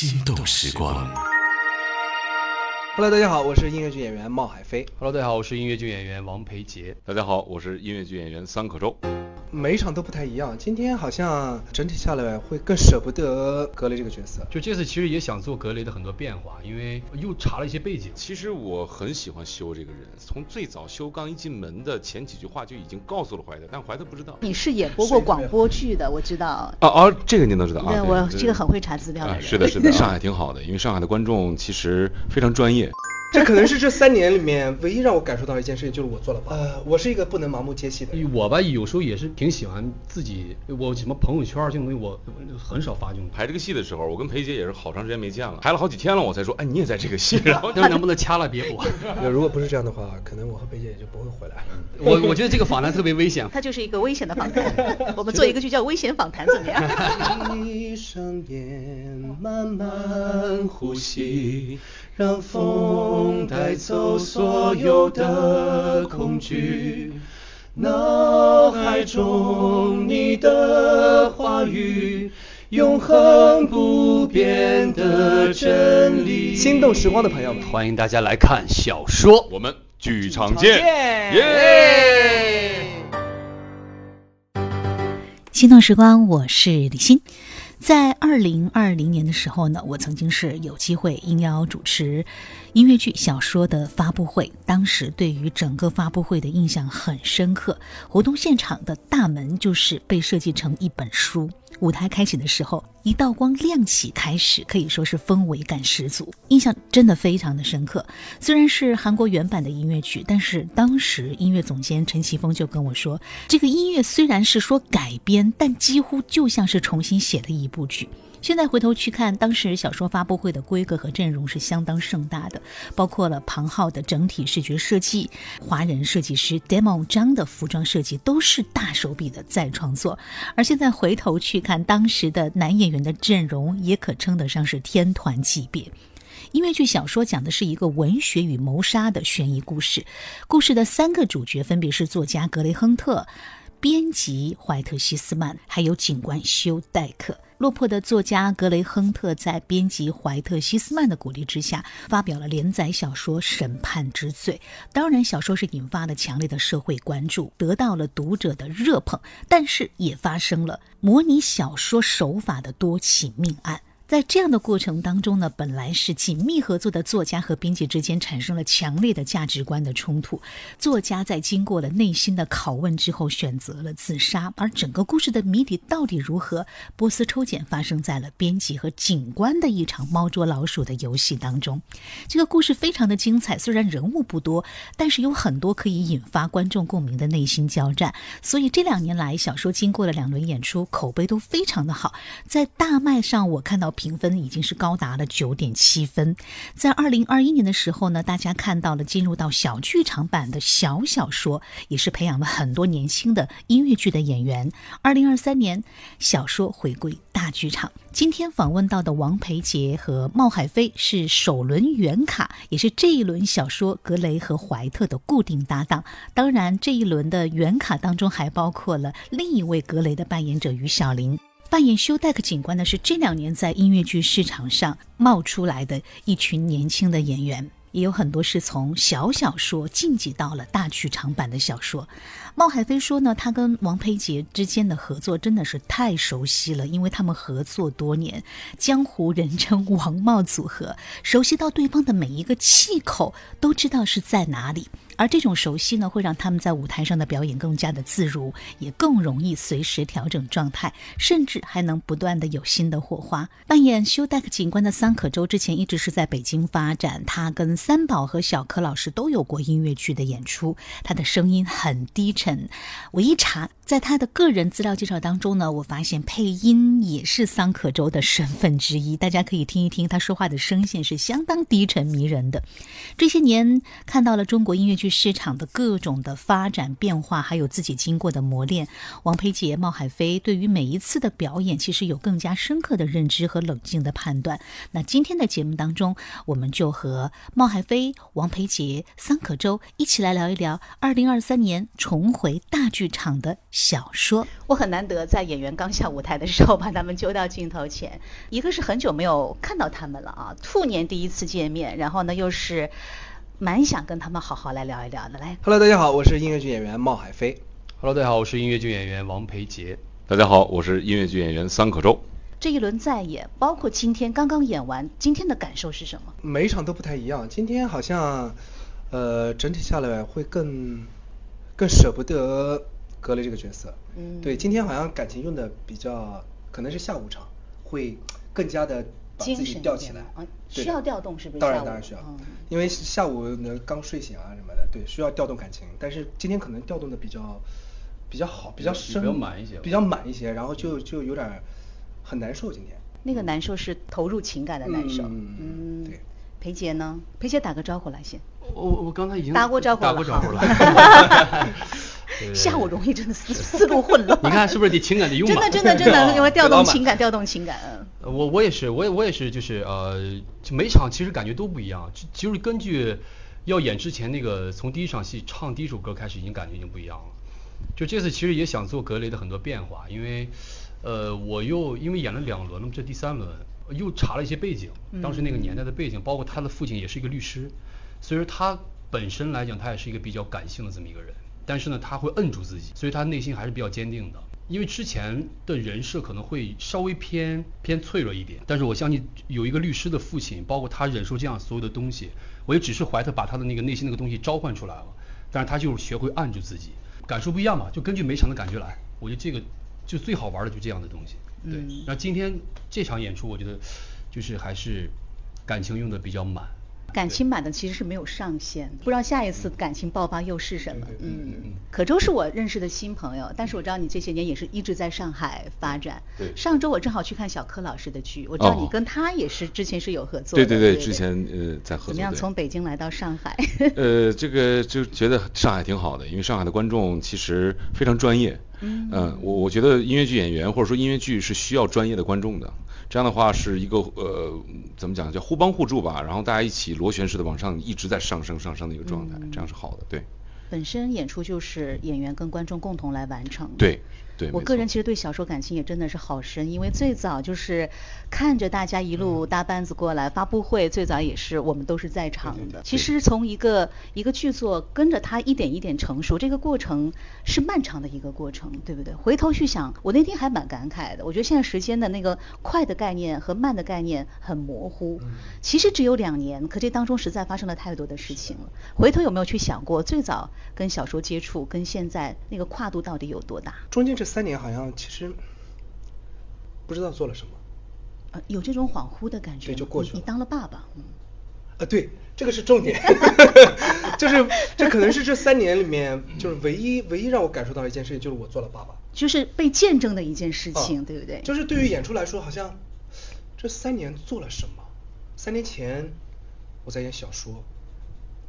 心动时光。Hello，大家好，我是音乐剧演员冒海飞。Hello，大家好，我是音乐剧演员王培杰。大家好，我是音乐剧演员桑可周。每一场都不太一样，今天好像整体下来会更舍不得格雷这个角色。就这次其实也想做格雷的很多变化，因为又查了一些背景。其实我很喜欢修这个人，从最早修刚一进门的前几句话就已经告诉了怀特，但怀特不知道。你是演播过广播剧的，我知道。哦哦，这个您都知道啊？对，我这个很会查资料的。是的，是的，上海挺好的，因为上海的观众其实非常专业。这可能是这三年里面唯一让我感受到一件事情，就是我做了吧。呃，我是一个不能盲目接戏的人。我吧，有时候也是挺喜欢自己，我什么朋友圈这种东西，我我很少发这种。排这个戏的时候，我跟裴姐也是好长时间没见了，排了好几天了，我才说，哎，你也在这个戏，然后那能不能掐了别播？如果不是这样的话，可能我和裴姐也就不会回来了。我我觉得这个访谈特别危险。它就是一个危险的访谈，我们做一个就叫危险访谈怎么样？闭上眼，慢慢呼吸，让风带走所有的恐惧。脑海中你的话语，永恒不变的真理。心动时光的朋友们，欢迎大家来看小说。我们剧场见，耶！心动时光，我是李欣。在二零二零年的时候呢，我曾经是有机会应邀主持音乐剧小说的发布会。当时对于整个发布会的印象很深刻。活动现场的大门就是被设计成一本书。舞台开始的时候，一道光亮起，开始可以说是氛围感十足，印象真的非常的深刻。虽然是韩国原版的音乐剧，但是当时音乐总监陈奇峰就跟我说，这个音乐虽然是说改编，但几乎就像是重新写了一部剧。现在回头去看，当时小说发布会的规格和阵容是相当盛大的，包括了庞浩的整体视觉设计，华人设计师 Demo 张的服装设计都是大手笔的再创作。而现在回头去看当时的男演员的阵容，也可称得上是天团级别。音乐剧小说讲的是一个文学与谋杀的悬疑故事，故事的三个主角分别是作家格雷亨特。编辑怀特希斯曼，还有警官休戴克。落魄的作家格雷亨特在编辑怀特希斯曼的鼓励之下，发表了连载小说《审判之罪》。当然，小说是引发了强烈的社会关注，得到了读者的热捧，但是也发生了模拟小说手法的多起命案。在这样的过程当中呢，本来是紧密合作的作家和编辑之间产生了强烈的价值观的冲突。作家在经过了内心的拷问之后，选择了自杀。而整个故事的谜底到底如何？波斯抽检发生在了编辑和警官的一场猫捉老鼠的游戏当中。这个故事非常的精彩，虽然人物不多，但是有很多可以引发观众共鸣的内心交战。所以这两年来，小说经过了两轮演出，口碑都非常的好。在大麦上，我看到。评分已经是高达了九点七分。在二零二一年的时候呢，大家看到了进入到小剧场版的小小说，也是培养了很多年轻的音乐剧的演员。二零二三年，小说回归大剧场。今天访问到的王培杰和冒海飞是首轮原卡，也是这一轮小说格雷和怀特的固定搭档。当然，这一轮的原卡当中还包括了另一位格雷的扮演者于小林。扮演休戴克警官的是这两年在音乐剧市场上冒出来的一群年轻的演员，也有很多是从小小说晋级到了大剧场版的小说。冒海飞说呢，他跟王培杰之间的合作真的是太熟悉了，因为他们合作多年，江湖人称“王茂组合”，熟悉到对方的每一个气口都知道是在哪里。而这种熟悉呢，会让他们在舞台上的表演更加的自如，也更容易随时调整状态，甚至还能不断的有新的火花。扮演修戴克警官的桑可周之前一直是在北京发展，他跟三宝和小柯老师都有过音乐剧的演出，他的声音很低沉。我一查，在他的个人资料介绍当中呢，我发现配音也是桑可周的身份之一。大家可以听一听他说话的声线是相当低沉迷人的。这些年看到了中国音乐剧市场的各种的发展变化，还有自己经过的磨练。王培杰、冒海飞对于每一次的表演，其实有更加深刻的认知和冷静的判断。那今天的节目当中，我们就和冒海飞、王培杰、桑可周一起来聊一聊二零二三年重回大剧场的小说。我很难得在演员刚下舞台的时候把他们揪到镜头前，一个是很久没有看到他们了啊，兔年第一次见面，然后呢又是蛮想跟他们好好来聊一聊的。来，Hello，大家好，我是音乐剧演员冒海飞。Hello，大家好，我是音乐剧演员王培杰。大家好，我是音乐剧演员桑可周。这一轮再演，包括今天刚刚演完，今天的感受是什么？每一场都不太一样。今天好像，呃，整体下来会更更舍不得格雷这个角色。嗯。对，今天好像感情用的比较，可能是下午场会更加的把自己吊起来。啊，需要调动是不是？当然当然需要，因为下午呢刚睡醒啊什么的，对，需要调动感情。但是今天可能调动的比较比较好，比较深，比较满一些，比较满一些，然后就就有点。很难受，今天那个难受是投入情感的难受。嗯，对。裴姐呢？裴姐打个招呼来先。我我刚才已经打过招呼了。打过招呼了。下午容易真的思 思路混乱。你看是不是得情感得用真的真的真的，因为调动情感，调动情感。我我也是，我也我也是，就是呃，每场其实感觉都不一样。就就是根据要演之前那个，从第一场戏唱第一首歌开始，已经感觉已经不一样了。就这次其实也想做格雷的很多变化，因为。呃，我又因为演了两轮了，这第三轮又查了一些背景，当时那个年代的背景，包括他的父亲也是一个律师，所以说他本身来讲，他也是一个比较感性的这么一个人，但是呢，他会摁住自己，所以他内心还是比较坚定的。因为之前的人设可能会稍微偏偏脆弱一点，但是我相信有一个律师的父亲，包括他忍受这样所有的东西，我也只是怀特把他的那个内心那个东西召唤出来了，但是他就是学会按住自己，感受不一样嘛，就根据每场的感觉来，我觉得这个。就最好玩的就这样的东西，对。那今天这场演出，我觉得就是还是感情用的比较满。感情版的其实是没有上限，不知道下一次感情爆发又是什么。嗯，可周是我认识的新朋友，但是我知道你这些年也是一直在上海发展。对。上周我正好去看小柯老师的剧，我知道你跟他也是之前是有合作的。对对对，之前呃在合作。怎么样？从北京来到上海？呃，这个就觉得上海挺好的，因为上海的观众其实非常专业。嗯。嗯，我我觉得音乐剧演员或者说音乐剧是需要专业的观众的。这样的话是一个呃，怎么讲叫互帮互助吧，然后大家一起螺旋式的往上一直在上升上升的一个状态，这样是好的，对。本身演出就是演员跟观众共同来完成。对。我个人其实对小说感情也真的是好深，因为最早就是看着大家一路搭班子过来，发布会最早也是我们都是在场的。其实从一个一个剧作跟着它一点一点成熟，这个过程是漫长的一个过程，对不对？回头去想，我那天还蛮感慨的。我觉得现在时间的那个快的概念和慢的概念很模糊。其实只有两年，可这当中实在发生了太多的事情了。回头有没有去想过，最早跟小说接触跟现在那个跨度到底有多大？中间这。三年好像其实不知道做了什么，呃，有这种恍惚的感觉。对，就过去了。你当了爸爸，嗯。呃，对，这个是重点，就是这可能是这三年里面就是唯一唯一让我感受到一件事情，就是我做了爸爸，就是被见证的一件事情，对不对？就是对于演出来说，好像这三年做了什么？三年前我在演小说，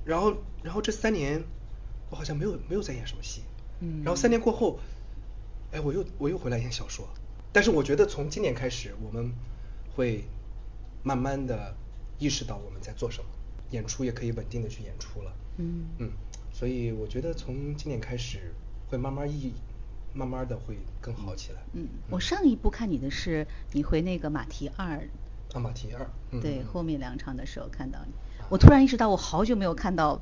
然后然后这三年我好像没有没有在演什么戏，嗯，然后三年过后。哎，我又我又回来演小说，但是我觉得从今年开始，我们会慢慢的意识到我们在做什么，演出也可以稳定的去演出了。嗯嗯，所以我觉得从今年开始会慢慢意，慢慢的会更好起来。嗯，我上一部看你的是你回那个马蹄二。啊，马蹄二。对，后面两场的时候看到你，我突然意识到我好久没有看到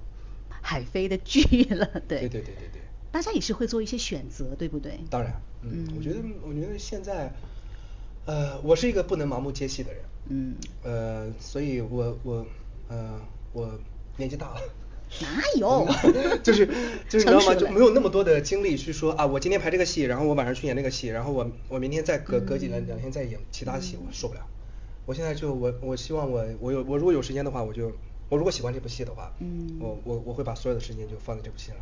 海飞的剧了。对对对对对。大家也是会做一些选择，对不对？当然，嗯，我觉得，我觉得现在，呃，我是一个不能盲目接戏的人，嗯，呃，所以我我呃我年纪大了，哪有？就是就是你知道吗？就没有那么多的精力去说啊，我今天排这个戏，然后我晚上去演那个戏，然后我我明天再隔隔几两两天再演其他戏，我受不了。我现在就我我希望我我有我如果有时间的话，我就我如果喜欢这部戏的话，嗯，我我我会把所有的时间就放在这部戏上。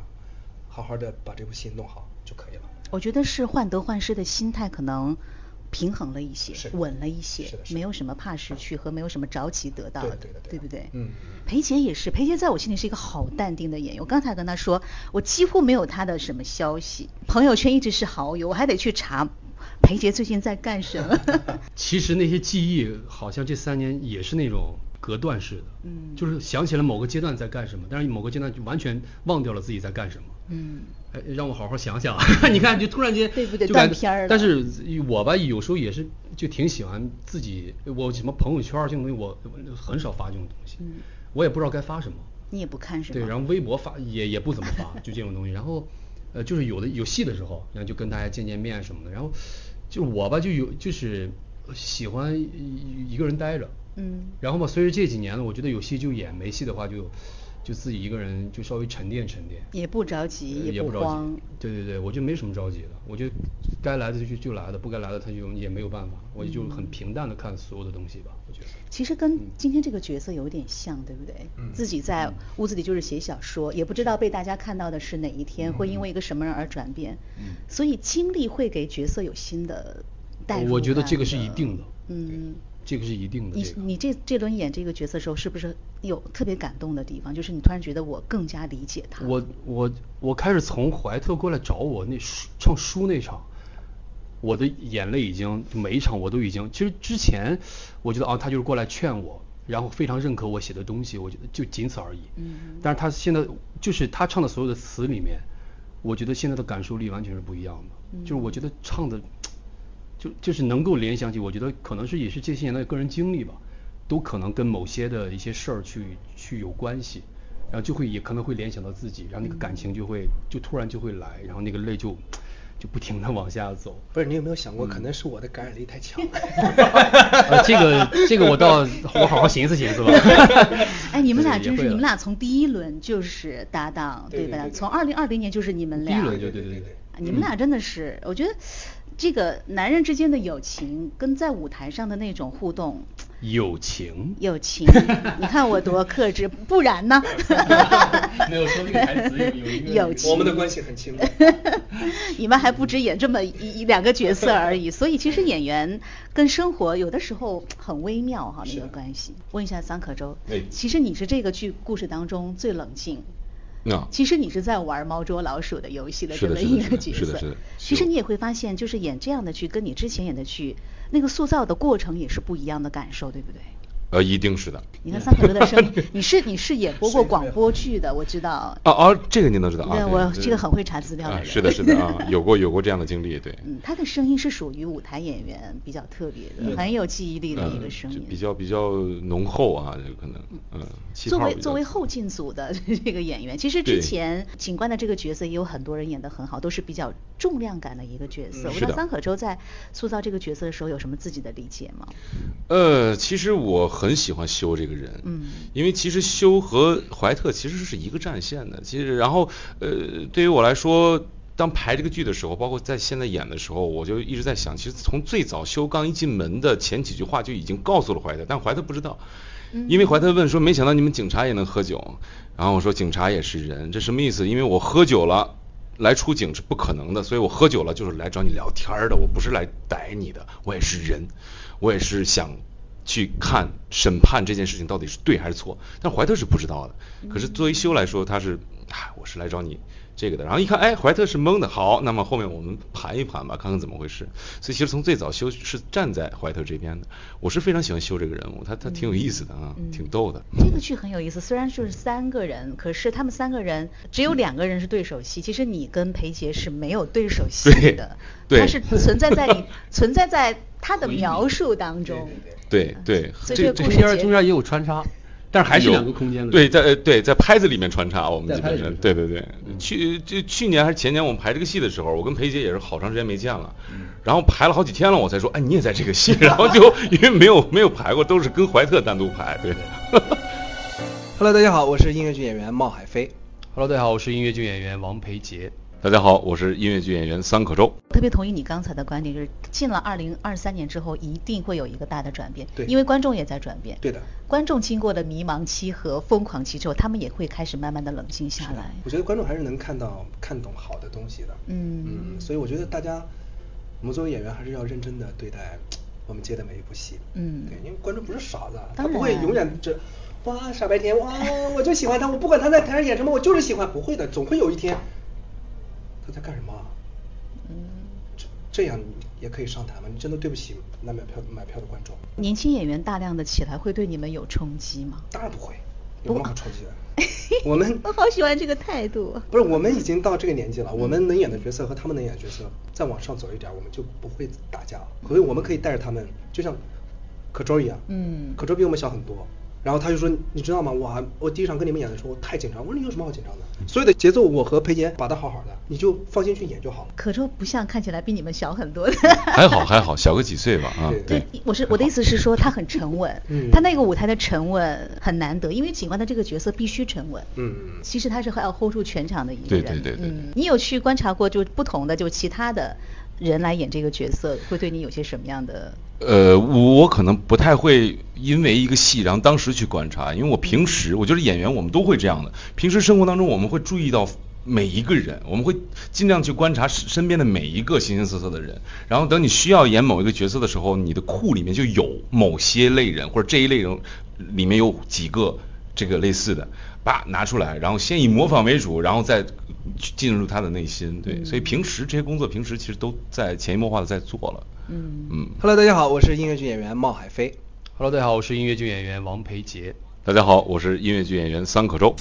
好好的把这部戏弄好就可以了。我觉得是患得患失的心态可能平衡了一些，稳了一些，没有什么怕失去和没有什么着急得到的，对不对？嗯。裴杰也是，裴杰在我心里是一个好淡定的演员。我刚才跟他说，我几乎没有他的什么消息，朋友圈一直是好友，我还得去查裴杰最近在干什么。其实那些记忆好像这三年也是那种隔断式的，嗯就是想起来某个阶段在干什么，但是某个阶段就完全忘掉了自己在干什么。嗯哎，让我好好想想，你看，就突然间对不对就感断片儿了但是我吧，有时候也是就挺喜欢自己，我什么朋友圈儿这种东西，我我很少发这种东西，嗯我也不知道该发什么。你也不看是吧？对，然后微博发也也不怎么发，就这种东西。然后，呃，就是有的有戏的时候，然后就跟大家见见面什么的。然后，就我吧，就有就是喜欢一一个人待着。嗯然后嘛，随着这几年呢，我觉得有戏就演，没戏的话就就自己一个人就稍微沉淀沉淀。也不着急，呃也不慌急。对对对，我就没什么着急的，我就该来的就就来的，不该来的他就也没有办法，我就嗯很平淡的看所有的东西吧，我觉得。其实跟今天这个角色有点像，对不对？嗯自己在屋子里就是写小说，也不知道被大家看到的是哪一天，会因为一个什么人而转变。嗯所以经历会给角色有新的代入感我觉得这个是一定的嗯。这个是一定的。你这个你这这轮演这个角色的时候，是不是有特别感动的地方？就是你突然觉得我更加理解他。我我我开始从怀特过来找我那书唱书那场，我的眼泪已经每一场我都已经，其实之前我觉得啊，他就是过来劝我，然后非常认可我写的东西，我觉得就仅此而已。嗯但是他现在就是他唱的所有的词里面，我觉得现在的感受力完全是不一样的，就是我觉得唱的。就就是能够联想起，我觉得可能是也是这些年的个人经历吧，都可能跟某些的一些事儿去去有关系，然后就会也可能会联想到自己，然后那个感情就会就突然就会来，然后那个泪就就不停的往下走。不是你有没有想过，可能是我的感染力太强。呃，这个这个我倒我好好寻思寻思吧。哎，你们俩真是你们俩从第一轮就是搭档，吧？对对对对从二零二零年就是你们俩。第一轮就对对对对。你们俩真的是，我觉得这个男人之间的友情跟在舞台上的那种互动，友情，友情，你看我多克制，不然呢？没有说这个台词有有一个友情，我们的关系很亲密。你们还不止演这么一一两个角色而已，所以其实演员跟生活有的时候很微妙哈，那个关系。问一下桑可周哎，其实你是这个剧故事当中最冷静。那其实你是在玩猫捉老鼠的游戏的这么一个角色。是的是的其实你也会发现，就是演这样的剧，跟你之前演的剧，那个塑造的过程也是不一样的感受，对不对？呃，一定是的。你看三可周的声音，你是你是演播过广播剧的，我知道。哦哦，这个您都知道啊？对，我这个很会查资料的。是的，是的啊，有过有过这样的经历，对。嗯，他的声音是属于舞台演员比较特别的，很有记忆力的一个嗯声音。就比较比较浓厚啊，这个可能，嗯，作为作为后进组的 这个演员，其实之前警官的这个角色也有很多人演得很好，都是比较重量感的一个角色。我不知道嗯是的桑可周在塑造这个角色的时候有什么自己的理解吗？呃，其实我很喜欢修这个人，嗯因为其实修和怀特其实是一个战线的。其实，然后呃，对于我来说，当排这个剧的时候，包括在现在演的时候，我就一直在想，其实从最早修刚一进门的前几句话就已经告诉了怀特，但怀特不知道。因为怀特问说，没想到你们警察也能喝酒，然后我说警察也是人，这什么意思？因为我喝酒了。来出警是不可能的，所以我喝酒了就是来找你聊天的，我不是来逮你的，我也是人，我也是想去看审判这件事情到底是对还是错。但怀特是不知道的，可是作为修来说，他是，哎，我是来找你这个的。然后一看，哎，怀特是懵的，好，那么后面我们盘一盘吧，看看怎么回事。所以其实从最早修是站在怀特这边的，我是非常喜欢修这个人物，他他挺有意思的啊，嗯挺逗的。这个剧很有意思，虽然就是三个人，可是他们三个人只有两个人是对手戏。其实你跟裴杰是没有对手戏对的，对他是存在在你存在在他的描述当中。对对，所以这个中间中间也有穿插，但是还是有两个空间的。对，在呃对在拍子里面穿插，我们基本上对对对。去就去年还是前年，我们排这个戏的时候，我跟裴姐也是好长时间没见了，然后排了好几天了，我才说，哎，你也在这个戏，然后就 因为没有没有排过，都是跟怀特单独排，对。Hello，大家好，我是音乐剧演员冒海飞。Hello，大家好，我是音乐剧演员王培杰。大家好，我是音乐剧演员桑可周。特别同意你刚才的观点，就是进了二零二三年之后，一定会有一个大的转变，对因为观众也在转变。对的观众经过了迷茫期和疯狂期之后，他们也会开始慢慢的冷静下来。我觉得观众还是能看到、看懂好的东西的。嗯嗯，所以我觉得大家，我们作为演员还是要认真的对待我们接的每一部戏。嗯对，因为观众不是傻子，他不会永远这。哇，傻白甜！哇，我就喜欢他，我不管他在台上演什么，我就是喜欢。不会的，总会有一天，他在干什么啊？嗯，这这样也可以上台吗？你真的对不起来买票买票的观众。年轻演员大量的起来，会对你们有冲击吗？当然不会，有什么好冲击的？我们 我好喜欢这个态度。不是，我们已经到这个年纪了，我们能演的角色和他们能演的角色再往上走一点，我们就不会打架了。所以我们可以带着他们，就像可周一样，嗯可周比我们小很多。然后他就说：“你知道吗？我还我第一场跟你们演的时候，我太紧张。我说你有什么好紧张的？所有的节奏我和裴杰把的好好的，你就放心去演就好了。可周不像看起来比你们小很多的。还好还好，小个几岁吧啊。对对，我是我的意思是说他很沉稳，嗯他那个舞台的沉稳很难得，因为警官的这个角色必须沉稳。嗯，其实他是还要 hold 住全场的一个对人。对对对嗯，你有去观察过就不同的就其他的人来演这个角色，会对你有些什么样的？呃，我可能不太会因为一个戏，然后当时去观察，因为我平时我觉得演员我们都会这样的，平时生活当中我们会注意到每一个人，我们会尽量去观察身身边的每一个形形色色的人，然后等你需要演某一个角色的时候，你的库里面就有某些类人或者这一类人里面有几个这个类似的，把拿出来，然后先以模仿为主，然后再进入他的内心，对，所以平时这些工作平时其实都在潜移默化的在做了，嗯嗯。Hello，大家好，我是音乐剧演员冒海飞。Hello，大家好，我是音乐剧演员王培杰。大家好，我是音乐剧演员桑可周。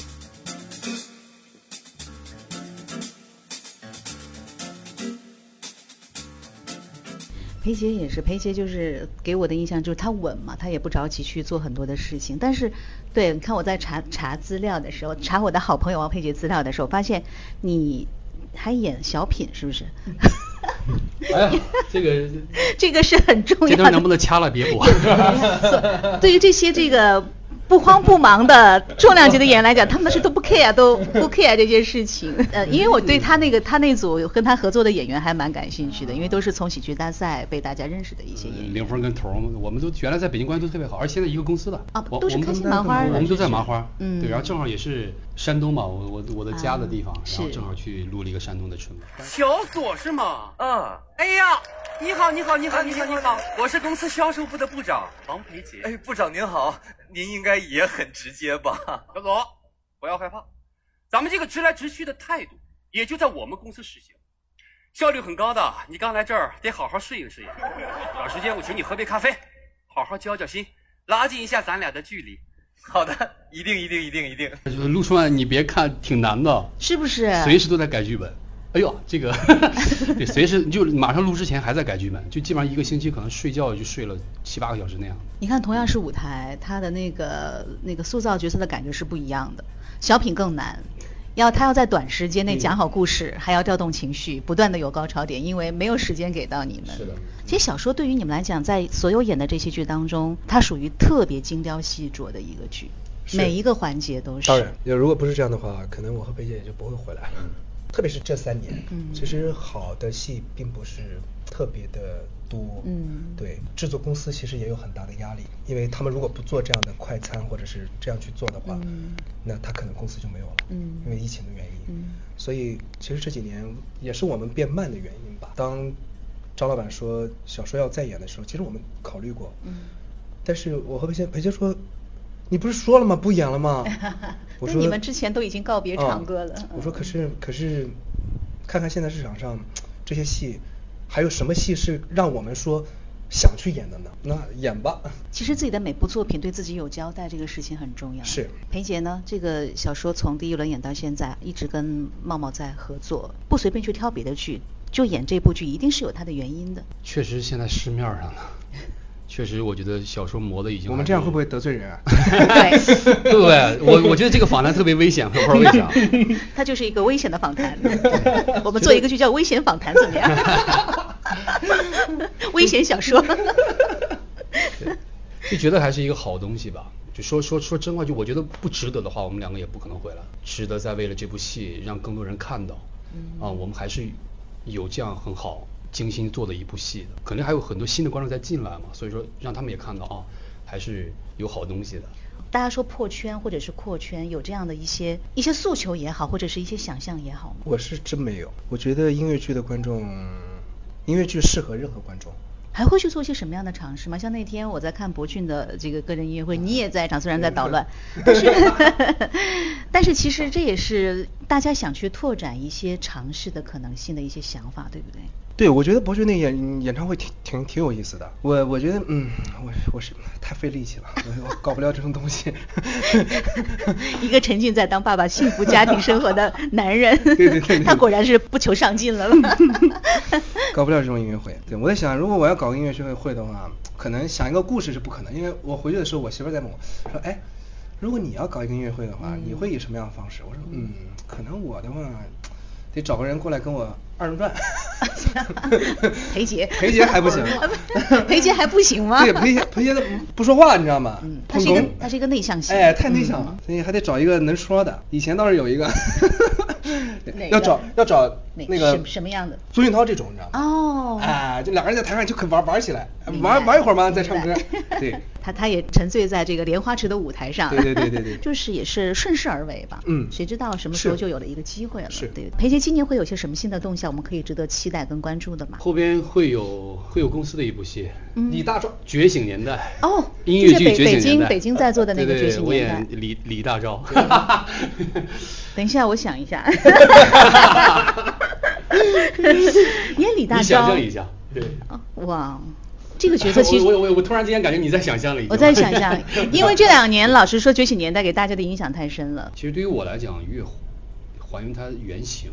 裴杰也是，裴杰就是给我的印象就是他稳嘛，他也不着急去做很多的事情。但是，对，你看我在查查资料的时候，查我的好朋友王佩杰资料的时候，发现你还演小品，是不是？哎呀，这个 这个是很重要的。这段能不能掐了别播？对于这些这个不慌不忙的重量级的演员来讲，他们是都不 care 都 不 care 这件事情。呃，因为我对他那个他那组跟他合作的演员还蛮感兴趣的，因为都是从喜剧大赛被大家认识的一些演员。凌峰跟头儿，我们都原来在北京关系都特别好，而且现在一个公司的啊都是开我我们心麻花的我们都在麻花，嗯对，然后正好也是山东嘛，我我我的家的地方啊，然后正好去录了一个山东的春晚。小左是吗？嗯，哎呀，你好，你好，你好，啊你好，你好你好，我是公司销售部的部长王培杰。哎，部长您好，您应该也很直接吧？小左，不要害怕，咱们这个直来直去的态度，也就在我们公司实行，效率很高的。你刚来这儿，得好好适应适应。找时间我请你喝杯咖啡，好好交交心，拉近一下咱俩的距离。好的，一定一定一定一定。就是录春晚，你别看挺难的，是不是？随时都在改剧本。哎呦，这个 对，随时就马上录之前还在改剧本，就基本上一个星期可能睡觉就睡了七八个小时那样。你看，同样是舞台，他的那个那个塑造角色的感觉是不一样的。小品更难，要他要在短时间内讲好故事，还要调动情绪，不断的有高潮点，因为没有时间给到你们。是的。其实小说对于你们来讲，在所有演的这些剧当中，它属于特别精雕细琢的一个剧，每一个环节都是。当然，要如果不是这样的话，可能我和裴姐也就不会回来了。特别是这三年，嗯其实好的戏并不是特别的多。嗯对，制作公司其实也有很大的压力，因为他们如果不做这样的快餐或者是这样去做的话，嗯那他可能公司就没有了。嗯因为疫情的原因。嗯所以其实这几年也是我们变慢的原因吧。当张老板说小说要再演的时候，其实我们考虑过。嗯但是我和裴杰裴杰说，你不是说了吗？不演了吗？我说那你们之前都已经告别唱歌了啊我说嗯可是可是，看看现在市场上 这些戏，还有什么戏是让我们说想去演的呢？那演吧。其实自己的每部作品对自己有交代，这个事情很重要。是裴杰呢，这个小说从第一轮演到现在，一直跟茂茂在合作，不随便去挑别的剧，就演这部剧，一定是有它的原因的。确实，现在市面上呢，确实我觉得小说磨的已经。我们这样会不会得罪人啊？对对不对？我我觉得这个访谈特别危险，不知道为啥。它就是一个危险的访谈。我们做一个就叫《危险访谈》，怎么样？危险小说。就觉得还是一个好东西吧。就说说说真话，就我觉得不值得的话，我们两个也不可能回来。值得再为了这部戏让更多人看到，啊，我们还是有这样很好精心做的一部戏的。肯定还有很多新的观众在进来嘛，所以说让他们也看到啊，还是有好东西的。大家说破圈或者是扩圈，有这样的一些一些诉求也好，或者是一些想象也好吗？我是真没有。我觉得音乐剧的观众，音乐剧适合任何观众。还会去做一些什么样的尝试吗？像那天我在看博俊的这个个人音乐会，你也在场，虽然在捣乱，但是但是其实这也是大家想去拓展一些尝试的可能性的一些想法，对不对？对，我觉得博士那演演唱会挺挺挺有意思的。我我觉得，嗯，我我是太费力气了，我我搞不了这种东西。一个沉浸在当爸爸幸福家庭生活的男人，对对对，他果然是不求上进了。搞不了这种音乐会。对，我在想，如果我要搞个音乐会会的话，可能想一个故事是不可能，因为我回去的时候，我媳妇在问我，说，哎，如果你要搞一个音乐会的话，你会以什么样的方式？我说，嗯，可能我的话。得找个人过来跟我二人转，裴杰，裴杰还不行，裴杰还不行吗？对，裴杰裴杰不说话，你知道吗？嗯，他是一个他是一个内向型，哎，太内向了，所以还得找一个能说的。以前倒是有一个，要找要找那个什么样的？苏云涛这种，你知道吗？哦，哎，就两个人在台上就可玩玩起来，玩玩一会儿嘛，再唱歌。对，他他也沉醉在这个莲花池的舞台上，对对对对对，就是也是顺势而为吧。嗯，谁知道什么时候就有了一个机会了？是，对。裴杰今年会有些什么新的动向，我们可以值得期待跟关注的吗？后边会有会有公司的一部戏，李大钊《觉醒年代》哦，音乐剧《觉醒年代》。北京在座的那个《觉醒年代》，我演李李大钊。等一下，我想一下。演李大钊。你想象一下，对。哇，这个角色 其实我我我突然之间感觉你在想象了。我在想象，因为这两年老实说，《觉醒年代》给大家的影响太深了。其实对于我来讲，越还原它原型。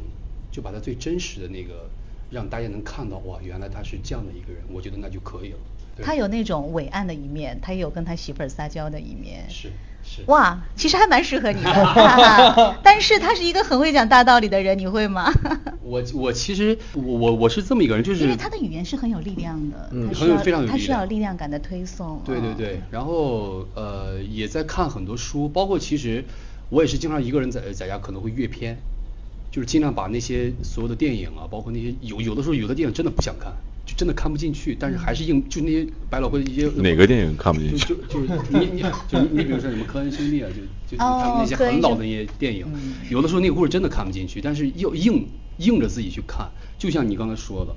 就把他最真实的那个，让大家能看到哇，原来他是这样的一个人，我觉得那就可以了。他有那种伟岸的一面，他也有跟他媳妇儿撒娇的一面。是是。哇，其实还蛮适合你的。但是他是一个很会讲大道理的人，你会吗？我我其实我我我是这么一个人，就是因为他的语言是很有力量的，嗯，很有非常有力量，他需要力量感的推送。对对对，然后呃也在看很多书，包括其实我也是经常一个人在在家可能会阅片。就是尽量把那些所有的电影啊，包括那些有有的时候有的电影真的不想看，就真的看不进去，但是还是硬就那些百老汇一些哪个电影看不进去？就就是你你就你比如说什么科恩兄弟啊，就就他们那些很老的那些电影，有的时候那个故事真的看不进去，但是又硬硬着自己去看，就像你刚才说的，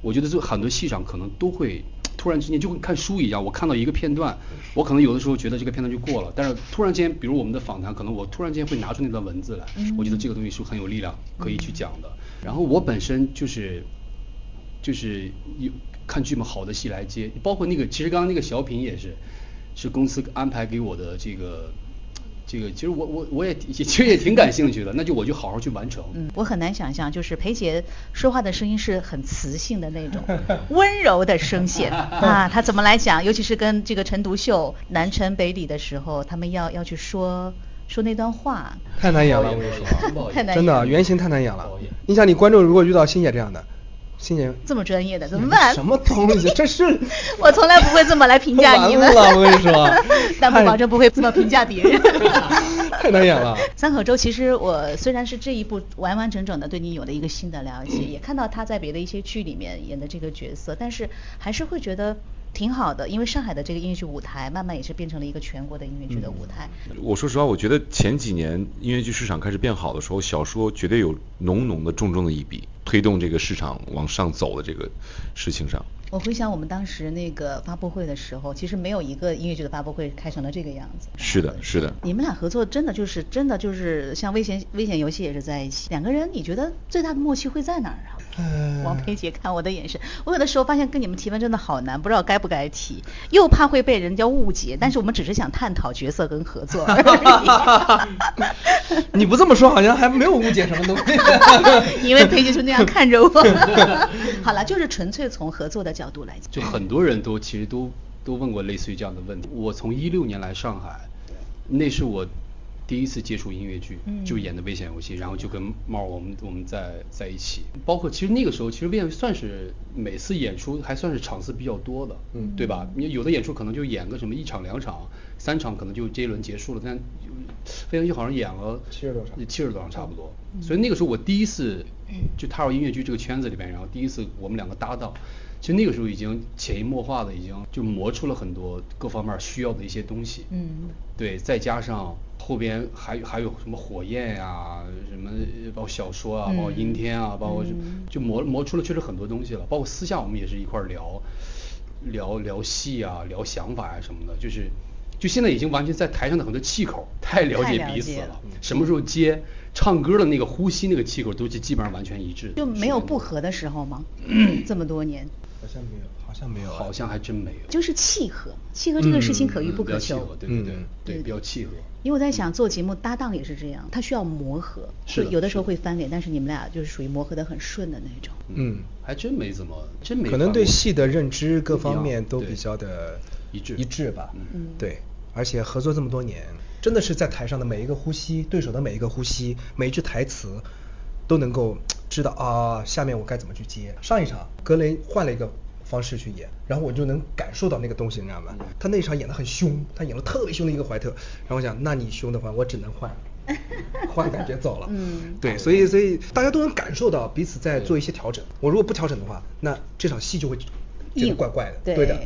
我觉得这很多戏上可能都会。突然之间就跟看书一样，我看到一个片段，我可能有的时候觉得这个片段就过了，但是突然间，比如我们的访谈，可能我突然间会拿出那段文字来，我觉得这个东西是很有力量可以去讲的。然后我本身就是就是有看剧嘛，好的戏来接，包括那个其实刚刚那个小品也是，是公司安排给我的这个。这个其实我我我也其实也挺感兴趣的，那就我就好好去完成。嗯，我很难想象，就是裴杰说话的声音是很磁性的那种，温柔的声线 啊，他怎么来讲？尤其是跟这个陈独秀南陈北李的时候，他们要要去说说那段话，太难演了，我跟你说，真的原型太难演了。你想，你观众如果遇到欣姐这样的。心情这么专业的怎么办？什么东西？这是我从来不会这么来评价你们。了，我跟你说，但不保证不会这么评价别人。太难演了。三口洲，其实我虽然是这一部完完整整的对你有了一个新的了解，也看到他在别的一些剧里面演的这个角色，但是还是会觉得。挺好的，因为上海的这个音乐剧舞台慢慢也是变成了一个全国的音乐剧的舞台。我说实话，我觉得前几年音乐剧市场开始变好的时候，小说绝对有浓浓的重重的一笔，推动这个市场往上走的这个事情上。我回想我们当时那个发布会的时候，其实没有一个音乐剧的发布会开成了这个样子。是的，是的。你们俩合作真的就是真的就是像危险危险游戏也是在一起，两个人你觉得最大的默契会在哪儿啊？王佩姐看我的眼神，我有的时候发现跟你们提问真的好难，不知道该不该提，又怕会被人家误解，但是我们只是想探讨角色跟合作而已。你不这么说，好像还没有误解什么东西。因为佩姐就那样 看着我。好了，就是纯粹从合作的角。角度来讲，就很多人都其实都都问过类似于这样的问题。我从一六年来上海，那是我第一次接触音乐剧，就演的危险游戏，然后就跟猫我们我们在在一起。包括其实那个时候，其实危险算是每次演出还算是场次比较多的，嗯，对吧？你有的演出可能就演个什么一场两场，三场可能就这一轮结束了，但飞行剧好像演了七十多场，七十多场差不多。所以那个时候我第一次就踏入音乐剧这个圈子里边，然后第一次我们两个搭档。其实那个时候已经潜移默化的，已经就磨出了很多各方面需要的一些东西。嗯，对，再加上后边还还有什么火焰呀，什么包括小说啊，包括阴天啊，包括就磨磨出了确实很多东西了。包括私下我们也是一块聊聊聊戏啊，聊想法呀什么的，就是就现在已经完全在台上的很多气口太了解彼此了了什么时候接，唱歌的那个呼吸那个气口都是基本上完全一致的。就没有不合的时候吗？这么多年，好像没有，好像没有啊，好像还真没有。就是契合，契合这个事情可遇不可求。对对对嗯对，比较契合。因为我在想做节目搭档也是这样，他需要磨合，是有的时候会翻脸，但是你们俩就是属于磨合的很顺的那种。嗯，还真没怎么，真没可能对戏的认知各方面都比较的一致一致吧。嗯对，而且合作这么多年，真的是在台上的每一个呼吸，对手的每一个呼吸，每一句台词，都能够知道啊，下面我该怎么去接。上一场格雷换了一个方式去演，然后我就能感受到那个东西，你知道吗？他那场演的很凶，他演了特别凶的一个怀特，然后我想，那你凶的话，我只能换。换感觉走了，嗯对，所以所以大家都能感受到彼此在做一些调整。我如果不调整的话，那这场戏就会觉得怪怪的。对的，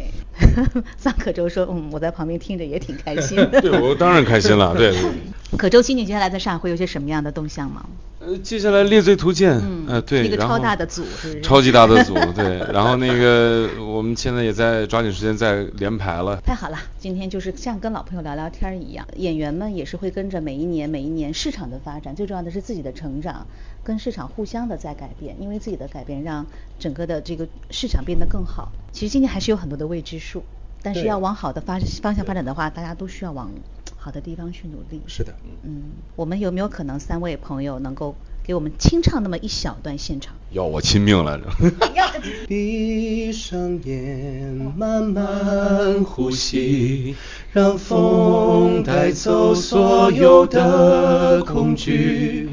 桑可周说：“嗯，我在旁边听着也挺开心的。”对我当然开心了，对对。可周今年接下来在上海会有些什么样的动向吗？呃，接下来《猎罪图鉴》嗯呃，对，一个超大的组是不是超级大的组，对，然后那个我们现在也在抓紧时间在连排了。太好了，今天就是像跟老朋友聊聊天一样，演员们也是会跟着每一年每一年市场的发展，最重要的是自己的成长，跟市场互相的在改变，因为自己的改变让整个的这个市场变得更好。其实今年还是有很多的未知数，但是要往好的发方向发展的话，大家都需要往好的地方去努力。是的，嗯，我们有没有可能三位朋友能够给我们清唱那么一小段现场？要我亲命来着。闭上眼，慢慢呼吸，让风带走所有的恐惧。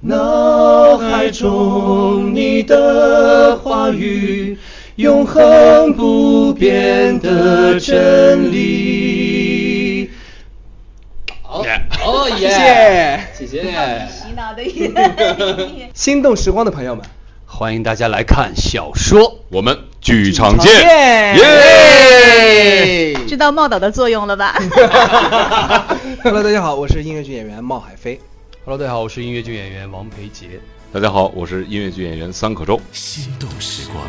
脑海中你的话语，永恒不变的真理。好，哦谢谢谢谢。洗脑的耶！心动时光的朋友们，欢迎大家来看小说。我们剧场见，见耶！知道茂导的作用了吧？Hello，大家好，我是音乐剧演员冒海飞。Hello，大家好，我是音乐剧演员王培杰。大家好，我是音乐剧演员桑可周。心动时光。